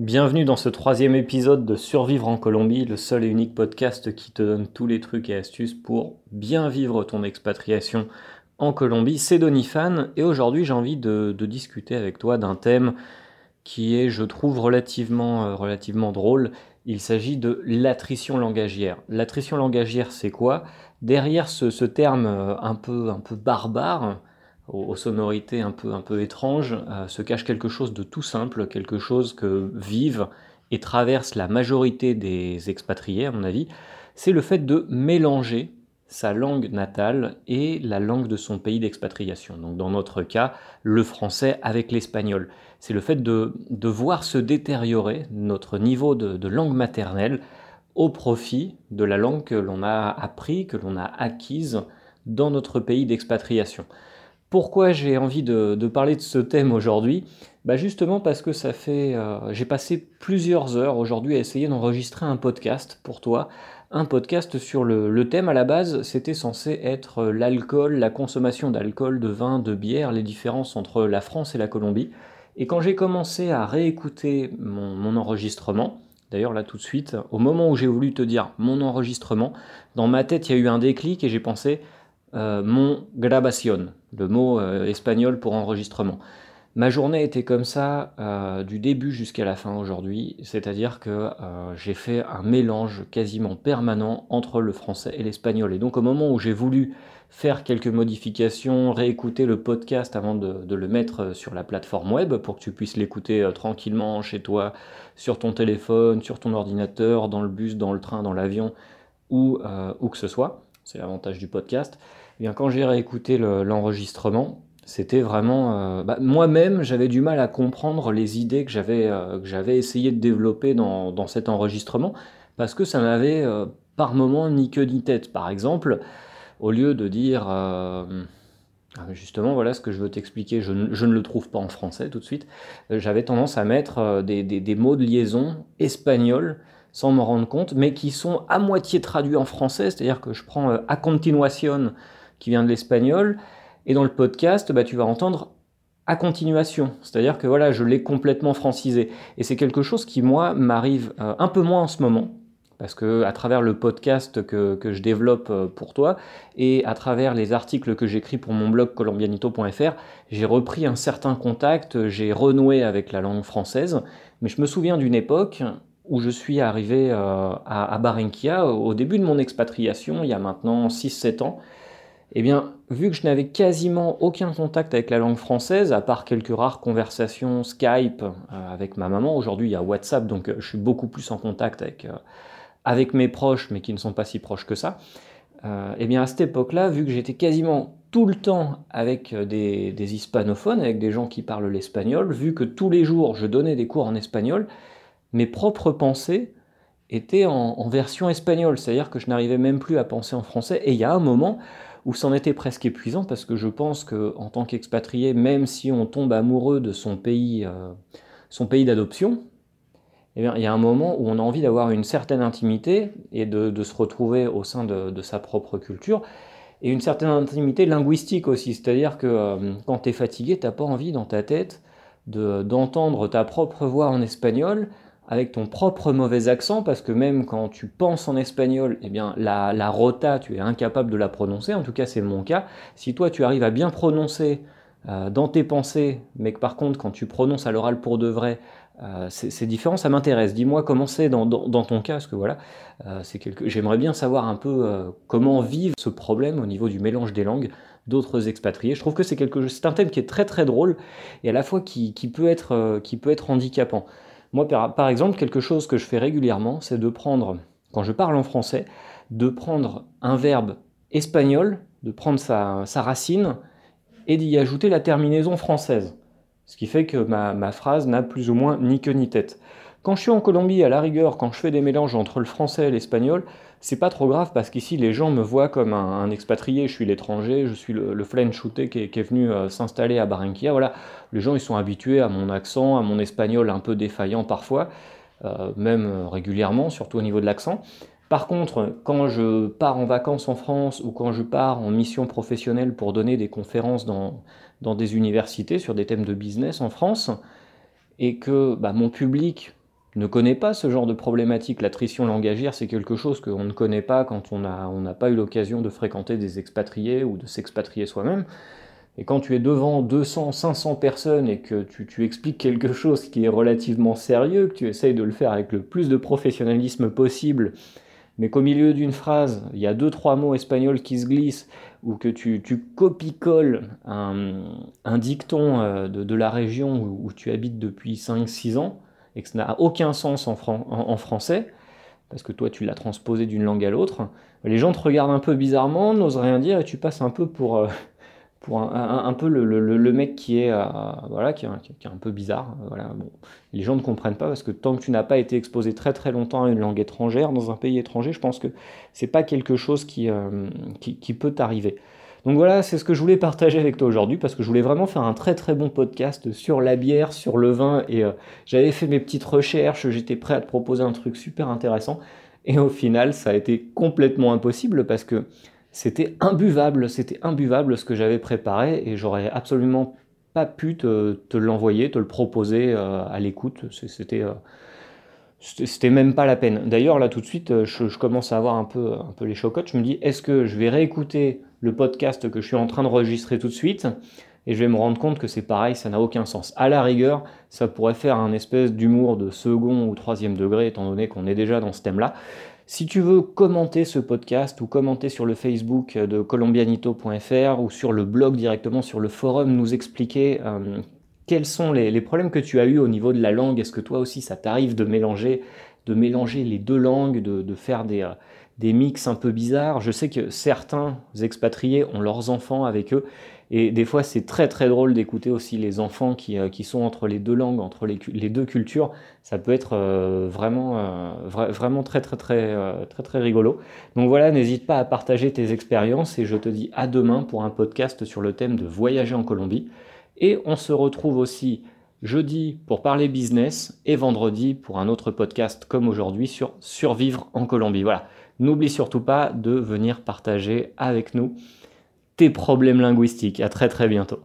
Bienvenue dans ce troisième épisode de Survivre en Colombie, le seul et unique podcast qui te donne tous les trucs et astuces pour bien vivre ton expatriation en Colombie. C'est Donifan et aujourd'hui j'ai envie de, discuter avec toi d'un thème qui est, je trouve, relativement, euh, relativement drôle. Il s'agit de l'attrition langagière. L'attrition langagière, c'est quoi? Derrière ce, terme euh, un peu, un peu barbare, aux, sonorités un peu, un étranges, euh, se cache quelque chose de tout simple, quelque chose que vivent et traversent la majorité des expatriés, à mon avis, c'est le fait de mélanger sa langue natale et la langue de son pays d'expatriation. Donc dans notre cas, le français avec l'espagnol. C'est le fait de, de, voir se détériorer notre niveau de, de langue maternelle au profit de la langue que l'on a appris, que l'on a acquise dans notre pays d'expatriation. Pourquoi j'ai envie de, parler de ce thème aujourd'hui? Bah Justement parce que ça fait. Euh, j'ai passé plusieurs heures aujourd'hui à essayer d'enregistrer un podcast pour toi. Un podcast sur le, thème à la base, c'était censé être l'alcool, la consommation d'alcool, de vin, de bière, les différences entre la France et la Colombie. Et quand j'ai commencé à réécouter mon enregistrement, D'ailleurs, là tout de suite, au moment où j'ai voulu te dire mon enregistrement, dans ma tête, il y a eu un déclic et j'ai pensé euh, mon grabación, le mot euh, espagnol pour enregistrement. Ma journée était comme ça euh, du début jusqu'à la fin aujourd'hui, c'est-à-dire que j'ai fait un mélange quasiment permanent entre le français et l'espagnol. Et donc au moment où j'ai voulu faire quelques modifications, réécouter le podcast avant de, le mettre sur la plateforme web pour que tu puisses l'écouter tranquillement chez toi, sur ton téléphone, sur ton ordinateur, dans le bus, dans le train, dans l'avion, ou où que ce soit. C'est l'avantage du podcast. Eh bien, quand j'ai réécouté l'enregistrement, c'était vraiment... Euh, bah, moi-même, j'avais du mal à comprendre les idées que j'avais euh, essayé de développer dans, cet enregistrement, parce que ça n'avait euh, par moment ni queue ni tête. Par exemple, au lieu de dire... Ah, justement, voilà ce que je veux t'expliquer, je, ne le trouve pas en français tout de suite. J'avais tendance à mettre des, des, mots de liaison espagnols sans m'en rendre compte, mais qui sont à moitié traduits en français, c'est-à-dire que je prends a continuation qui vient de l'espagnol. Et dans le podcast, bah, tu vas entendre à continuation. C'est-à-dire que voilà, je l'ai complètement francisé. Et c'est quelque chose qui, moi, m'arrive euh, un peu moins en ce moment. Parce que à travers le podcast que, que, je développe euh, pour toi et à travers les articles que j'écris pour mon blog colombianito.fr, j'ai repris un certain contact, j'ai renoué avec la langue française. Mais je me souviens d'une époque où je suis arrivé euh, à, Barranquilla au début de mon expatriation, il y a maintenant 6-7 ans. Eh bien, vu que je n'avais quasiment aucun contact avec la langue française, à part quelques rares conversations Skype euh, avec ma maman, aujourd'hui il y a WhatsApp, donc euh, je suis beaucoup plus en contact avec, avec mes proches, mais qui ne sont pas si proches que ça, eh bien à cette époque-là, vu que j'étais quasiment tout le temps avec des, hispanophones, avec des gens qui parlent l'espagnol, vu que tous les jours je donnais des cours en espagnol, mes propres pensées étaient en, version espagnole, c'est-à-dire que je n'arrivais même plus à penser en français, et il y a un moment où c'en était presque épuisant parce que je pense qu'en tant qu'expatrié, même si on tombe amoureux de son pays, euh, pays d'adoption, eh il y a un moment où on a envie d'avoir une certaine intimité et de, se retrouver au sein de, sa propre culture. Et une certaine intimité linguistique aussi. C'est-à-dire que euh, quand tu es fatigué, tu n'as pas envie dans ta tête d'entendre ta propre voix en espagnol avec ton propre mauvais accent, parce que même quand tu penses en espagnol, eh bien la, rota, tu es incapable de la prononcer, en tout cas c'est mon cas. Si toi tu arrives à bien prononcer euh, dans tes pensées, mais que par contre quand tu prononces à l'oral pour de vrai, euh, c'est différent, ça m'intéresse. Dis-moi comment c'est dans, ton cas, parce que voilà, euh, j'aimerais bien savoir un peu comment vivre ce problème au niveau du mélange des langues d'autres expatriés. Je trouve que c'est quelque... un thème qui est très très drôle et à la fois qui peut être handicapant. Moi, par exemple, quelque chose que je fais régulièrement, c'est de prendre, quand je parle en français, de prendre un verbe espagnol, de prendre sa, racine et d'y ajouter la terminaison française. Ce qui fait que ma, phrase n'a plus ou moins ni queue ni tête. Quand je suis en Colombie, à la rigueur, quand je fais des mélanges entre le français et l'espagnol, c'est pas trop grave parce qu'ici les gens me voient comme un, expatrié, je suis l'étranger, je suis le, le shooté qui est, venu euh, s'installer à Barranquilla. Voilà, les gens ils sont habitués à mon accent, à mon espagnol un peu défaillant parfois, euh, même euh, régulièrement, surtout au niveau de l'accent. Par contre, quand je pars en vacances en France ou quand je pars en mission professionnelle pour donner des conférences dans, dans des universités sur des thèmes de business en France, et que bah, mon public ne connaît pas ce genre de problématique. L'attrition langagière, c'est quelque chose qu'on ne connaît pas quand on n'a pas eu l'occasion de fréquenter des expatriés ou de s'expatrier soi-même. Et quand tu es devant 200, 500 personnes et que tu, expliques quelque chose qui est relativement sérieux, que tu essayes de le faire avec le plus de professionnalisme possible, mais qu'au milieu d'une phrase, il y a deux, trois mots espagnols qui se glissent, ou que tu, copie-colles un, dicton euh, de, la région où tu habites depuis 5-6 ans, et que ça n'a aucun sens en, fran en, en, français, parce que toi tu l'as transposé d'une langue à l'autre, les gens te regardent un peu bizarrement, n'osent rien dire, et tu passes un peu pour... Euh, un, peu le, mec qui est, euh, voilà, qui est, qui est, un peu bizarre. Voilà. Bon, les gens ne comprennent pas parce que tant que tu n'as pas été exposé très très longtemps à une langue étrangère, dans un pays étranger, je pense que c'est pas quelque chose qui, euh, qui, qui peut t'arriver. Donc voilà, c'est ce que je voulais partager avec toi aujourd'hui parce que je voulais vraiment faire un très très bon podcast sur la bière, sur le vin et euh, j'avais fait mes petites recherches, j'étais prêt à te proposer un truc super intéressant et au final ça a été complètement impossible parce que c'était imbuvable, c'était imbuvable ce que j'avais préparé et j'aurais absolument pas pu te, l'envoyer, te le proposer euh, à l'écoute. C'était euh, c'était même pas la peine. D'ailleurs, là tout de suite, euh, je, commence à avoir un peu, un peu les chocottes. Je me dis, est-ce que je vais réécouter le podcast que je suis en train d'enregistrer tout de suite et je vais me rendre compte que c'est pareil, ça n'a aucun sens. À la rigueur, ça pourrait faire un espèce d'humour de second ou troisième degré, étant donné qu'on est déjà dans ce thème-là. Si tu veux commenter ce podcast ou commenter sur le Facebook de colombianito.fr ou sur le blog directement sur le forum, nous expliquer euh, quels sont les, problèmes que tu as eu au niveau de la langue? Est-ce que toi aussi ça t'arrive de mélanger, de mélanger les deux langues, de, faire des, euh, des mix un peu bizarres? Je sais que certains expatriés ont leurs enfants avec eux et des fois, c'est très très drôle d'écouter aussi les enfants qui, euh, qui, sont entre les deux langues, entre les, deux cultures. Ça peut être euh, vraiment, vra vraiment très très très très rigolo. Donc voilà, n'hésite pas à partager tes expériences et je te dis à demain pour un podcast sur le thème de voyager en Colombie. Et on se retrouve aussi jeudi pour parler business et vendredi pour un autre podcast comme aujourd'hui sur survivre en Colombie. Voilà, n'oublie surtout pas de venir partager avec nous tes problèmes linguistiques. À très très bientôt.